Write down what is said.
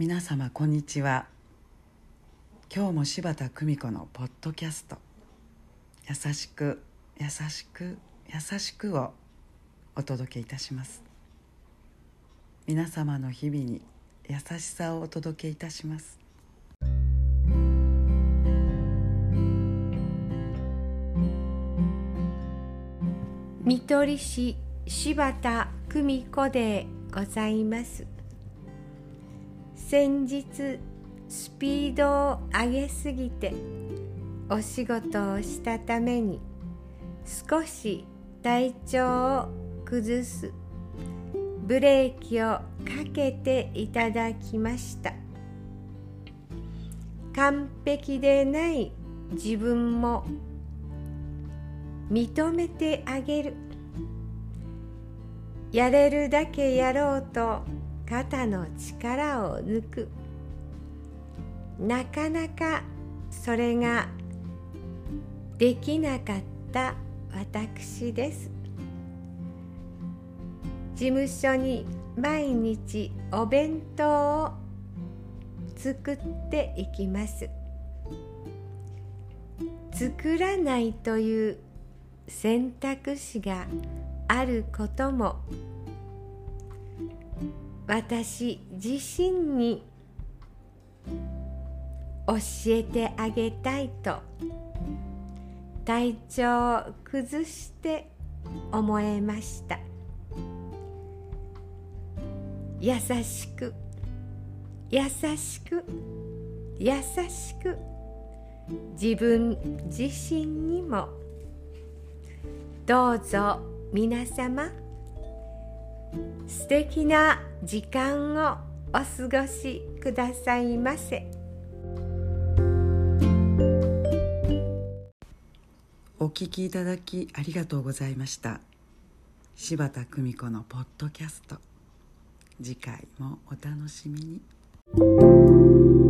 皆様こんにちは。今日も柴田久美子のポッドキャスト「優しく優しく優しく」をお届けいたします。皆様の日々に優しさをお届けいたします。見取り師柴田久美子でございます。先日スピードを上げすぎてお仕事をしたために少し体調を崩す。ブレーキをかけていただきました。完璧でない自分も認めてあげる。やれるだけやろうと肩の力を抜く。なかなかそれができなかった私です。事務所に毎日お弁当を作っていきます。作らないという選択肢があることも。私自身に教えてあげたいと体調を崩して思えました。優しく優しく優しく自分自身にもどうぞ皆様素敵な時間をお過ごしくださいませ。お聞きいただきありがとうございました。柴田久美子のポッドキャスト。次回もお楽しみに。